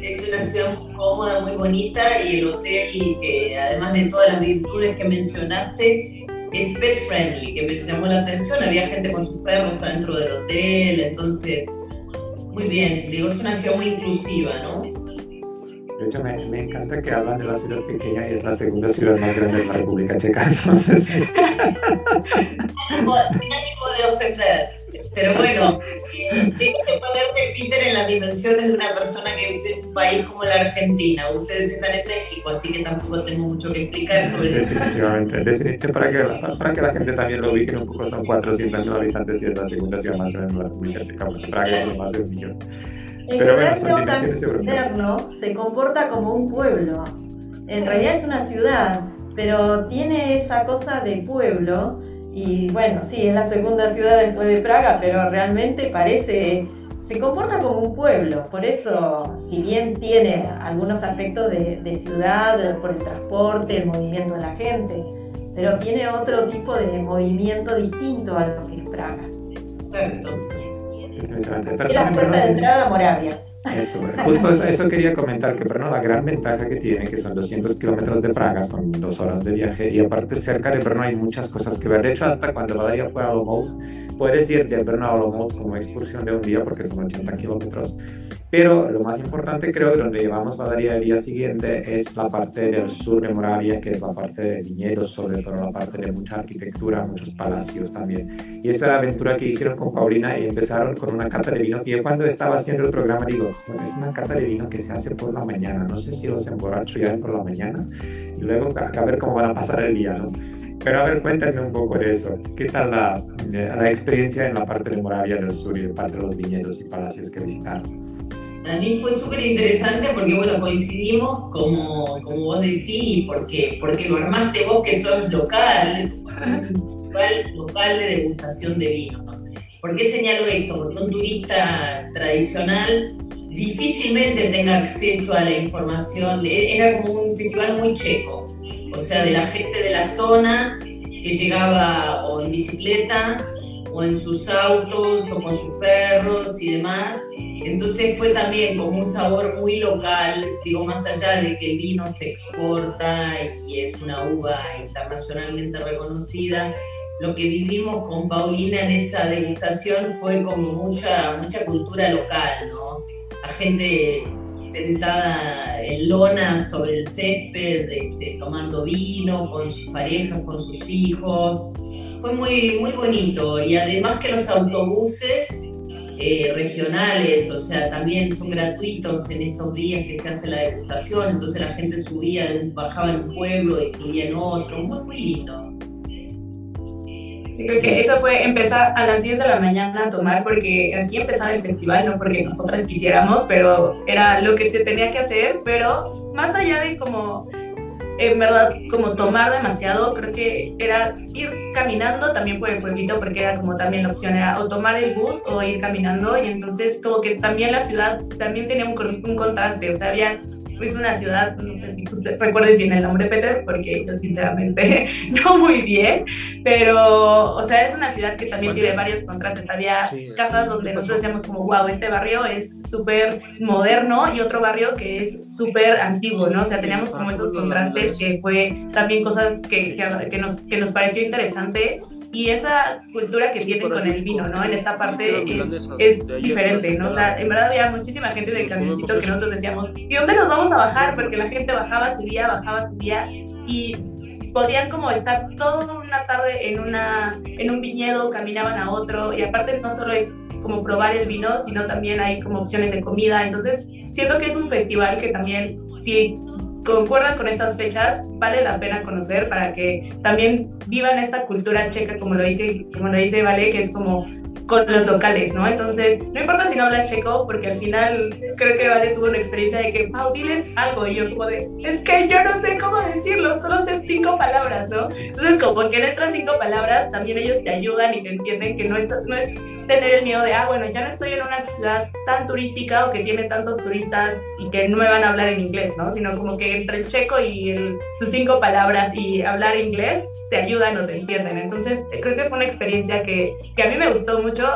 Es una ciudad muy cómoda, muy bonita y el hotel, que además de todas las virtudes que mencionaste, es pet friendly, que me llamó la atención. Había gente con sus perros adentro del hotel, entonces muy bien, digo, es una ciudad muy inclusiva, ¿no? De hecho, me, me, encanta que hablan de la ciudad pequeña y es la segunda ciudad más grande de la República Checa, entonces... Sin ánimo de ofender. Pero bueno, tienes que ponerte, Peter, en las dimensiones de una persona que vive en un país como la Argentina. Ustedes están en México, así que tampoco tengo mucho que explicar sobre eso. Definitivamente, definitivamente para, que, para que la gente también lo ubique un poco, son 400 mil habitantes y es la segunda ciudad más grande de la República Checa, Praga es más de un millón. Pero bueno, son dimensiones europeas. se comporta como un pueblo. En realidad es una ciudad pero tiene esa cosa de pueblo y bueno, sí, es la segunda ciudad después de Praga, pero realmente parece, se comporta como un pueblo, por eso, si bien tiene algunos aspectos de, ciudad, por el transporte, el movimiento de la gente, pero tiene otro tipo de movimiento distinto a lo que es Praga. Es la puerta de entrada a Moravia. Eso, justo eso, quería comentar, que Brno la gran ventaja que tiene, que son 200 kilómetros de Praga, son dos horas de viaje, y aparte cerca de Brno hay muchas cosas que ver. De hecho, hasta cuando Valeria fue a Olomouc, puedes ir de Brno a Olomouc como excursión de un día, porque son 80 kilómetros, pero lo más importante creo, donde llevamos Valeria el día siguiente, es la parte del sur de Moravia, que es la parte de viñedos, sobre todo la parte de mucha arquitectura, muchos palacios también. Y esa era la aventura que hicieron con Paulina y empezaron con una cata de vino, que yo cuando estaba haciendo el programa digo, es una cata de vino que se hace por la mañana, no sé si los emborracho ya por la mañana, y luego a, ver cómo van a pasar el día, ¿no? Pero a ver, cuéntame un poco de eso. ¿Qué tal la, la experiencia en la parte de Moravia del Sur y la parte de los viñedos y palacios que visitaron? Para mí fue súper interesante porque, bueno, coincidimos, como, como vos decís, porque, porque lo armaste vos que sos local, local, de degustación de vinos. ¿Por qué señalo esto? Porque un turista tradicional difícilmente tenga acceso a la información. Era como un festival muy checo, o sea, de la gente de la zona que llegaba o en bicicleta o en sus autos o con sus perros y demás entonces fue también como un sabor muy local, digo, más allá de que el vino se exporta y es una uva internacionalmente reconocida, lo que vivimos con Paulina en esa degustación fue como mucha, mucha cultura local, ¿no? La gente sentada en lona sobre el césped, este, tomando vino con sus parejas, con sus hijos. Fue muy, muy bonito. Y además que los autobuses eh, regionales, o sea, también son gratuitos en esos días que se hace la degustación, entonces la gente subía, bajaba en un pueblo y subía en otro, muy, muy lindo. Creo que eso fue empezar a las 10 de la mañana a tomar porque así empezaba el festival, no porque nosotras quisiéramos, pero era lo que se tenía que hacer, pero más allá de como en verdad como tomar demasiado, creo que era ir caminando también por el pueblito porque era como también la opción, era o tomar el bus o ir caminando y entonces como que también la ciudad también tenía un, un contraste, o sea, había es una ciudad, no sé si tú te recuerdes bien el nombre, Peter, porque yo sinceramente no muy bien, pero, o sea, es una ciudad que también tiene varios contrastes. Había casas donde nosotros decíamos como, wow, este barrio es súper moderno y otro barrio que es súper antiguo, ¿no? O sea, teníamos como esos contrastes que fue también cosas que, que, que, nos, que nos pareció interesante y esa cultura que tienen con el vino, ¿no? En esta parte es, es diferente, ¿no? O sea, en verdad había muchísima gente del camioncito que nosotros decíamos, ¿y dónde nos vamos a bajar? Porque la gente bajaba, subía, bajaba, subía y podían como estar toda una tarde en, una, en un viñedo, caminaban a otro y aparte no solo es como probar el vino, sino también hay como opciones de comida, entonces siento que es un festival que también si concuerdan con estas fechas, vale la pena conocer para que también vivan esta cultura checa, como lo dice, como lo dice Vale, que es como con los locales, ¿no? Entonces, no importa si no habla checo, porque al final creo que Vale tuvo una experiencia de que, Pau, diles algo, y yo como de, es que yo no sé cómo decirlo, solo sé cinco palabras, ¿no? Entonces, como que en estas cinco palabras también ellos te ayudan y te entienden que no es, no es tener el miedo de, ah, bueno, ya no estoy en una ciudad tan turística o que tiene tantos turistas y que no me van a hablar en inglés, ¿no? Sino como que entre el checo y el, tus cinco palabras y hablar inglés te ayudan o te entienden. Entonces, creo que fue una experiencia que, que a mí me gustó mucho.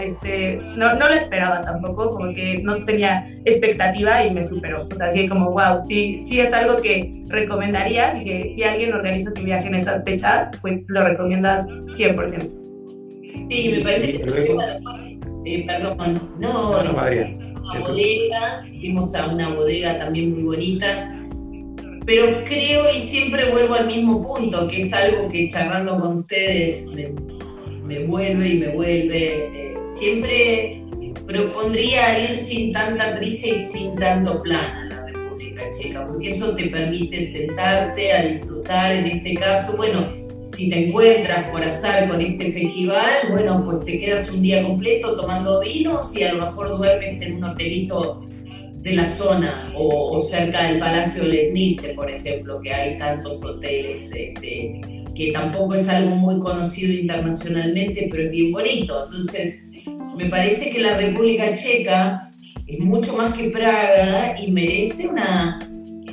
este, no, no lo esperaba tampoco, como que no tenía expectativa y me superó. Así como, wow, sí, sí es algo que recomendarías y que si alguien organiza su viaje en esas fechas, pues lo recomiendas 100%. Sí, me parece que después, eh, perdón, no, no, una bodega, fuimos a una bodega también muy bonita, pero creo y siempre vuelvo al mismo punto, que es algo que charlando con ustedes me, vuelve y me vuelve. Eh, siempre propondría ir sin tanta prisa y sin tanto plan a la República Checa, porque eso te permite sentarte a disfrutar, en este caso, bueno, si te encuentras por azar con este festival, bueno, pues te quedas un día completo tomando vinos y a lo mejor duermes en un hotelito de la zona o, cerca del Palacio Letnice, por ejemplo, que hay tantos hoteles, este, que tampoco es algo muy conocido internacionalmente, pero es bien bonito. Entonces, me parece que la República Checa es mucho más que Praga y merece una,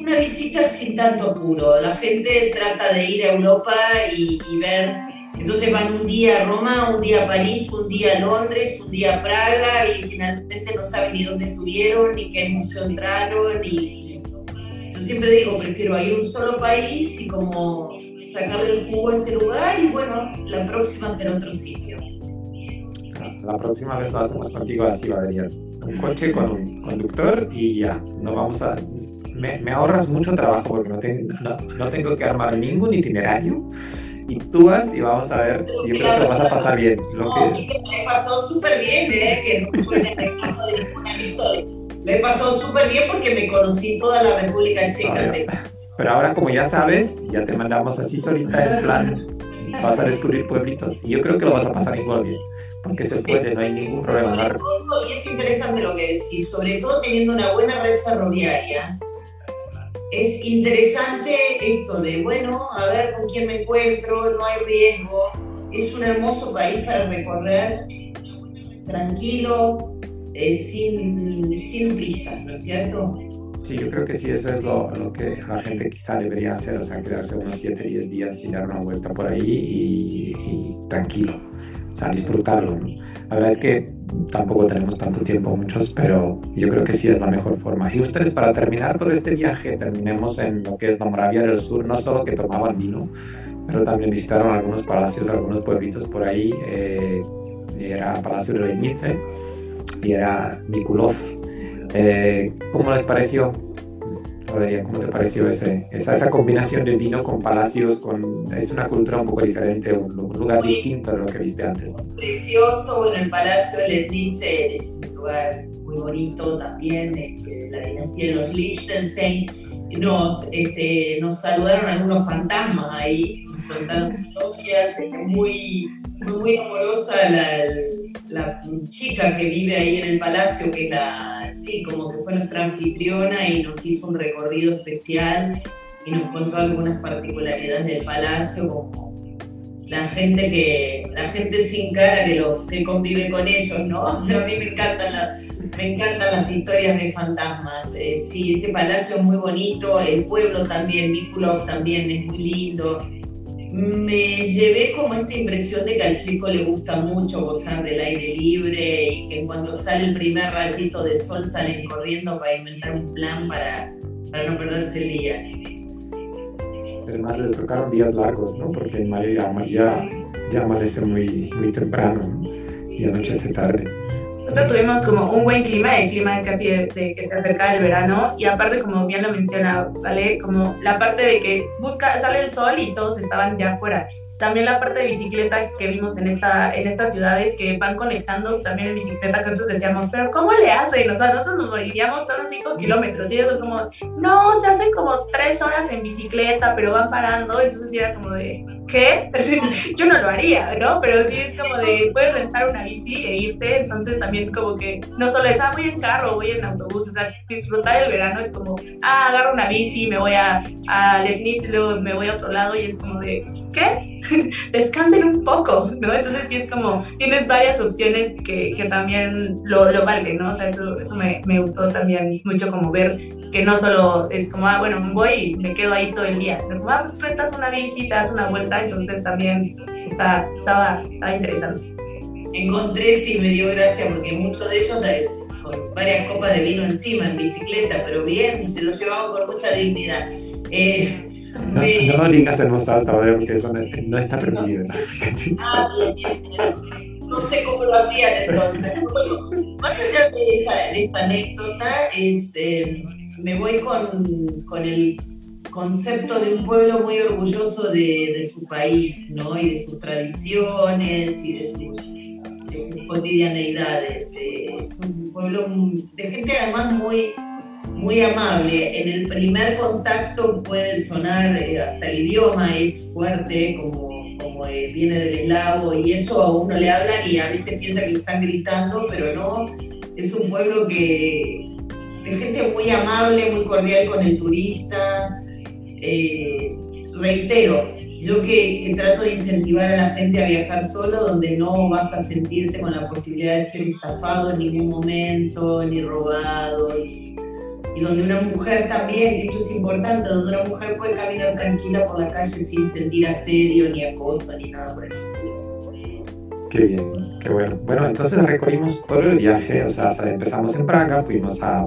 una visita sin tanto apuro. La gente trata de ir a Europa y, y ver entonces van un día a Roma, un día a París, un día a Londres, un día a Praga y finalmente no saben ni dónde estuvieron, ni qué museo entraron. Y yo siempre digo, prefiero ir a un solo país y como sacarle el jugo a ese lugar y bueno, la próxima será otro sitio. La próxima vez lo hacemos contigo así, Valeria. Un coche con un conductor y ya, no vamos a... Me, ahorras mucho trabajo porque no, no tengo que armar ningún itinerario y tú vas y vamos a ver, yo creo que lo vas a pasar bien. Lo no, que... le pasó súper bien, ¿eh? que no fue el de ninguna victoria. Le pasó súper bien porque me conocí toda la República Checa. Pero ahora como ya sabes, ya te mandamos así solita en plan, vas a descubrir pueblitos y yo creo que lo vas a pasar igual bien. Porque se puede, no hay ningún problema. y es interesante lo que decís, sobre todo teniendo una buena red ferroviaria, es interesante esto de, bueno, a ver con quién me encuentro, no hay riesgo. Es un hermoso país para recorrer tranquilo, eh, sin, sin prisa, ¿no es cierto? Sí, yo creo que sí, eso es lo, lo, que la gente quizá debería hacer, o sea, quedarse unos 7, 10 días y dar una vuelta por ahí y, y tranquilo, o sea, disfrutarlo. ¿no? La verdad es que tampoco tenemos tanto tiempo muchos, pero yo creo que sí es la mejor forma. Y ustedes, para terminar todo este viaje, terminemos en lo que es la Moravia del Sur, no solo que tomaban vino, pero también visitaron algunos palacios, algunos pueblitos por ahí. Eh, era Palacio de Leibnice y era Mikulov. Eh, ¿Cómo les pareció? ¿Cómo te pareció ese, esa, esa, combinación de vino con palacios? Con, es una cultura un poco diferente, un, lugar distinto a lo que viste antes. Precioso, bueno, el Palacio les dice, es un lugar muy bonito también, este, la dinastía de los Liechtenstein. Nos, este, nos saludaron algunos fantasmas ahí, contaron historias, este, muy, muy amorosa la, la chica que vive ahí en el palacio, que es la, sí, como que fue nuestra anfitriona y nos hizo un recorrido especial y nos contó algunas particularidades del palacio, como la gente que, la gente sin cara que los convive con ellos, ¿no? A mí me encantan, me encantan las historias de fantasmas. Eh, sí, ese palacio es muy bonito, el pueblo también, Mikulov también es muy lindo me llevé como esta impresión de que al chico le gusta mucho gozar del aire libre y que cuando sale el primer rayito de sol salen corriendo para inventar un plan para, para no perderse el día. Además les tocaron días largos, ¿no? Porque en Madrid ya, ya amanece muy, muy temprano y anochece tarde. Justo tuvimos como un buen clima, el clima casi de, que se acerca el verano y aparte como bien lo menciona, ¿vale? Como la parte de que busca, sale el sol y todos estaban ya afuera. También la parte de bicicleta que vimos en, esta, en estas ciudades que van conectando también en bicicleta, que nosotros decíamos, pero ¿cómo le hacen? O sea, nosotros nos moriríamos solo 5 kilómetros y ellos son como, no, se hacen como 3 horas en bicicleta, pero van parando, entonces era como de, ¿qué? Yo no lo haría, ¿no? Pero sí es como de, puedes rentar una bici e irte, entonces también como que no solo es, ah, voy en carro, voy en autobús, o sea, disfrutar el verano es como, ah, agarro una bici, me voy a, a Leibniz, luego me voy a otro lado y es como de, ¿qué? Descansen un poco, ¿no? Entonces sí es como, tienes varias opciones que, que también lo, lo valen, ¿no? O sea, eso, eso me, me gustó también mucho como ver que no solo es como, ah, bueno, voy y me quedo ahí todo el día, sino como, ah, pues rentas una bici, te das una vuelta, entonces también está, estaba, estaba interesante. Encontré, sí, me dio gracia, porque muchos de ellos eh, con varias copas de vino encima, en bicicleta, pero bien, se lo llevaban con mucha dignidad. Eh, no, no, lo digas en voz alta, porque eso no, está permitido. Ah, bien, No sé cómo lo hacían entonces. Bueno, más allá de esta, de esta anécdota, es... Eh, me voy con, con, el concepto de un pueblo muy orgulloso de, de, su país, ¿no? Y de sus tradiciones y de sus, cotidianeidades. Eh, es un pueblo de gente además muy, muy amable. En el primer contacto puede sonar, eh, hasta el idioma es fuerte, como, como eh, viene del eslavo, y eso a uno le hablan y a veces piensa que le están gritando, pero no. Es un pueblo que, de gente muy amable, muy cordial con el turista. Eh, reitero, yo que, trato de incentivar a la gente a viajar solo, donde no vas a sentirte con la posibilidad de ser estafado en ningún momento, ni robado, y, donde una mujer también, esto es importante, donde una mujer puede caminar tranquila por la calle sin sentir asedio, ni acoso, ni nada por el Qué bien, qué bueno. Bueno, entonces recorrimos todo el viaje, o sea, empezamos en Praga, fuimos a,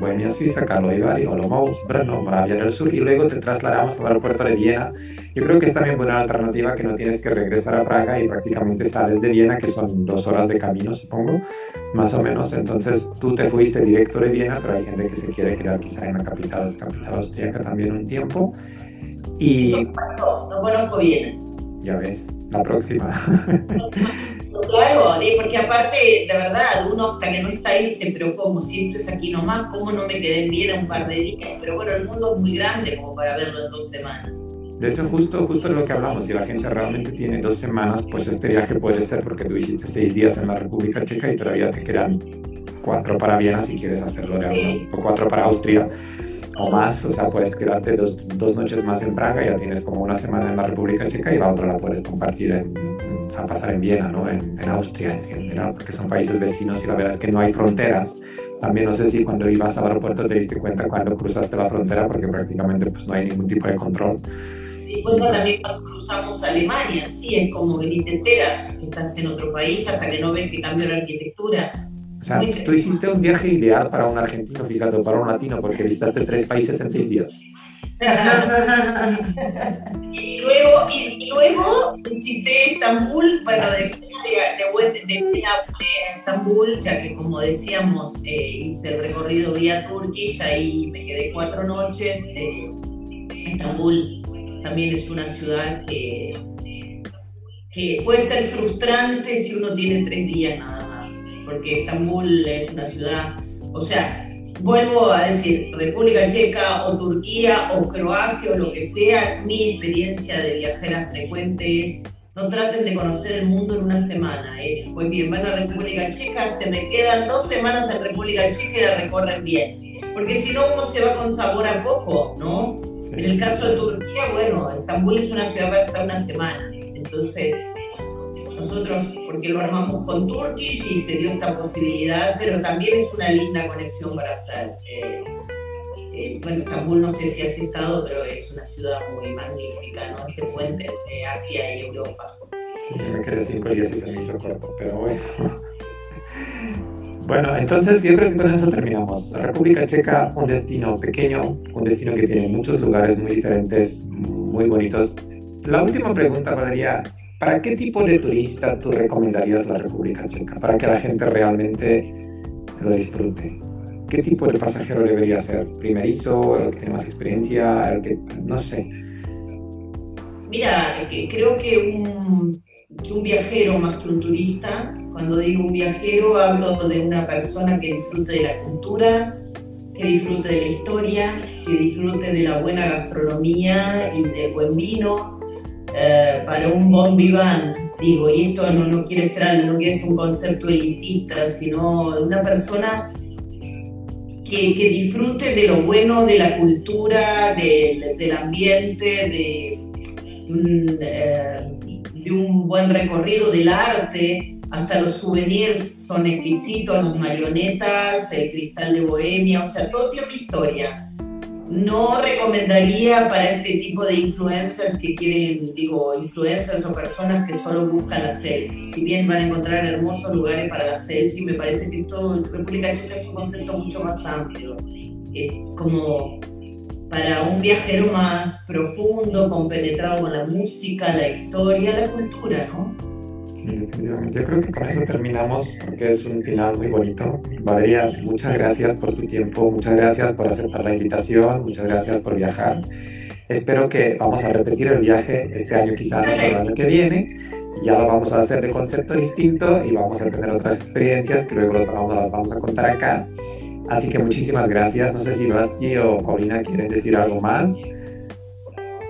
Bohemia, Suiza, Karlovy Olomouc, Brno, Moravia del Sur y luego te trasladamos al aeropuerto de Viena. Yo creo que es también buena alternativa que no tienes que regresar a Praga y prácticamente sales de Viena, que son dos horas de camino, supongo, más o menos. Entonces tú te fuiste directo de Viena, pero hay gente que se quiere quedar quizá en la capital, capital austríaca también un tiempo. Y... No conozco Viena. Ya ves, la próxima. Claro, porque aparte, de verdad, uno hasta que no está ahí dice, pero ¿cómo? Si esto es aquí nomás, ¿cómo no me quedé bien un par de días? Pero bueno, el mundo es muy grande como para verlo en dos semanas. De hecho, justo, justo lo que hablamos, si la gente realmente tiene dos semanas, pues este viaje puede ser porque tú hiciste seis días en la República Checa y todavía te quedan cuatro para Viena si quieres hacerlo de o cuatro para Austria o más, o sea, puedes quedarte dos, dos, noches más en Praga, ya tienes como una semana en la República Checa y la otra la puedes compartir en, o sea, pasar en Viena, ¿no? En, en, Austria en general, porque son países vecinos y la verdad es que no hay fronteras. También no sé si cuando ibas al aeropuerto te diste cuenta cuando cruzaste la frontera, porque prácticamente pues, no hay ningún tipo de control. Y cuenta también cuando cruzamos Alemania, sí, es como te enteras estás en otro país hasta que no ves que cambió la arquitectura o sea, tú hiciste un viaje ideal para un argentino, fíjate, para un latino, porque visitaste tres países en seis días. y luego, y, luego visité Estambul, bueno, de, de, de, de a Estambul, ya que como decíamos, eh, hice el recorrido vía Turquía y me quedé cuatro noches. Eh, Estambul también es una ciudad que, que puede ser frustrante si uno tiene tres días nada más porque Estambul es una ciudad, o sea, vuelvo a decir, República Checa o Turquía o Croacia o lo que sea, mi experiencia de viajera frecuente es no traten de conocer el mundo en una semana. Es, pues bien, van a República Checa, se me quedan dos semanas en República Checa y la recorren bien. Porque si no, uno se va con sabor a poco, ¿no? En el caso de Turquía, bueno, Estambul es una ciudad para estar una semana. Entonces, nosotros, porque lo armamos con Turkish y se dio esta posibilidad, pero también es una linda conexión para hacer. Eh, bueno, Estambul no sé si has estado, pero es una ciudad muy magnífica, ¿no? Este puente de Asia y Europa. Sí, me quedé cinco días y se me hizo corto, pero bueno. Bueno, entonces siempre con eso terminamos. República Checa, un destino pequeño, un destino que tiene muchos lugares muy diferentes, muy bonitos. La última pregunta, Valeria, ¿Para qué tipo de turista tú recomendarías la República Checa? Para que la gente realmente lo disfrute. ¿Qué tipo de pasajero debería ser? ¿Primerizo? ¿El que tiene más experiencia? ¿El que no sé? Mira, creo que un, que un viajero más que un turista, cuando digo un viajero hablo de una persona que disfrute de la cultura, que disfrute de la historia, que disfrute de la buena gastronomía y del buen vino, eh, para un bon vivant, digo, y esto no, no, quiere ser no quiere ser un concepto elitista, sino una persona que, disfrute de lo bueno de la cultura, de, del ambiente, de, eh, de un buen recorrido del arte, hasta los souvenirs son exquisitos, las marionetas, el cristal de Bohemia, o sea, todo tiene una historia no recomendaría para este tipo de influencers que quieren, digo, influencers o personas que solo buscan la selfie. Si bien van a encontrar hermosos lugares para la selfie, me parece que todo República Checa es un concepto mucho más amplio. Es como para un viajero más profundo, compenetrado con la música, la historia, la cultura, ¿no? Yo creo que con eso terminamos porque es un final muy bonito. Valeria, muchas gracias por tu tiempo, muchas gracias por aceptar la invitación, muchas gracias por viajar. Espero que vamos a repetir el viaje este año, quizás el año que viene. Ya lo vamos a hacer de concepto distinto y vamos a tener otras experiencias que luego las vamos a contar acá. Así que muchísimas gracias. No sé si Basti o Paulina quieren decir algo más.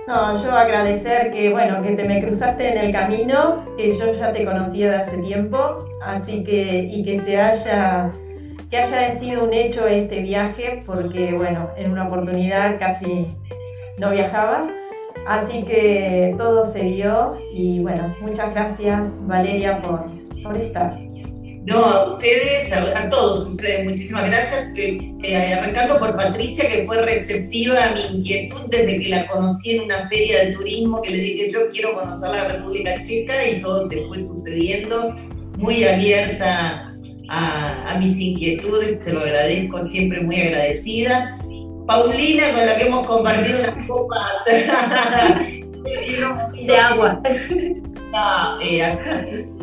No, yo agradecer que, bueno, que te me cruzaste en el camino, que yo ya te conocía de hace tiempo, así que, y que se haya que haya sido un hecho este viaje, porque bueno, en una oportunidad casi no viajabas. Así que todo se dio y bueno, muchas gracias Valeria por, por estar. No, a ustedes, a, todos ustedes, muchísimas gracias. Eh, eh, arrancando por Patricia, que fue receptiva a mi inquietud desde que la conocí en una feria de turismo, que le dije yo quiero conocer la República Checa y todo se fue sucediendo. Muy abierta a, a mis inquietudes, te lo agradezco, siempre muy agradecida. Paulina, con la que hemos compartido unas copas de agua. Eh,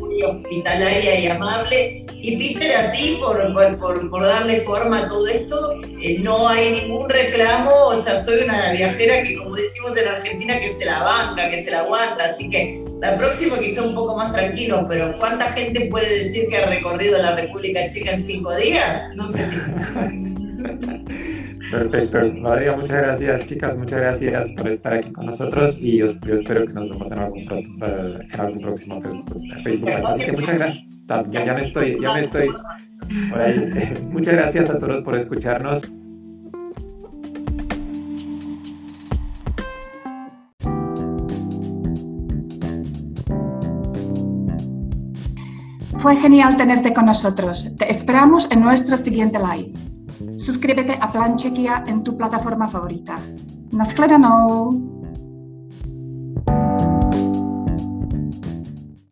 muy hospitalaria y amable. Y Peter, a ti por, por, por, darle forma a todo esto, eh, no hay ningún reclamo, o sea, soy una viajera que, como decimos en Argentina, que se la banca, que se la aguanta, así que la próxima quizá un poco más tranquilo, pero ¿cuánta gente puede decir que ha recorrido la República Checa en cinco días? No sé si... Perfecto. María, muchas gracias, chicas. Muchas gracias por estar aquí con nosotros y yo, espero que nos vemos en algún, eh, en algún próximo Facebook. Así que muchas gracias. Ya, ya me estoy, ya me estoy. Muchas gracias a todos por escucharnos. Fue genial tenerte con nosotros. Te esperamos en nuestro siguiente live. Suscríbete a Plan Chequia en tu plataforma favorita. Naschledanou!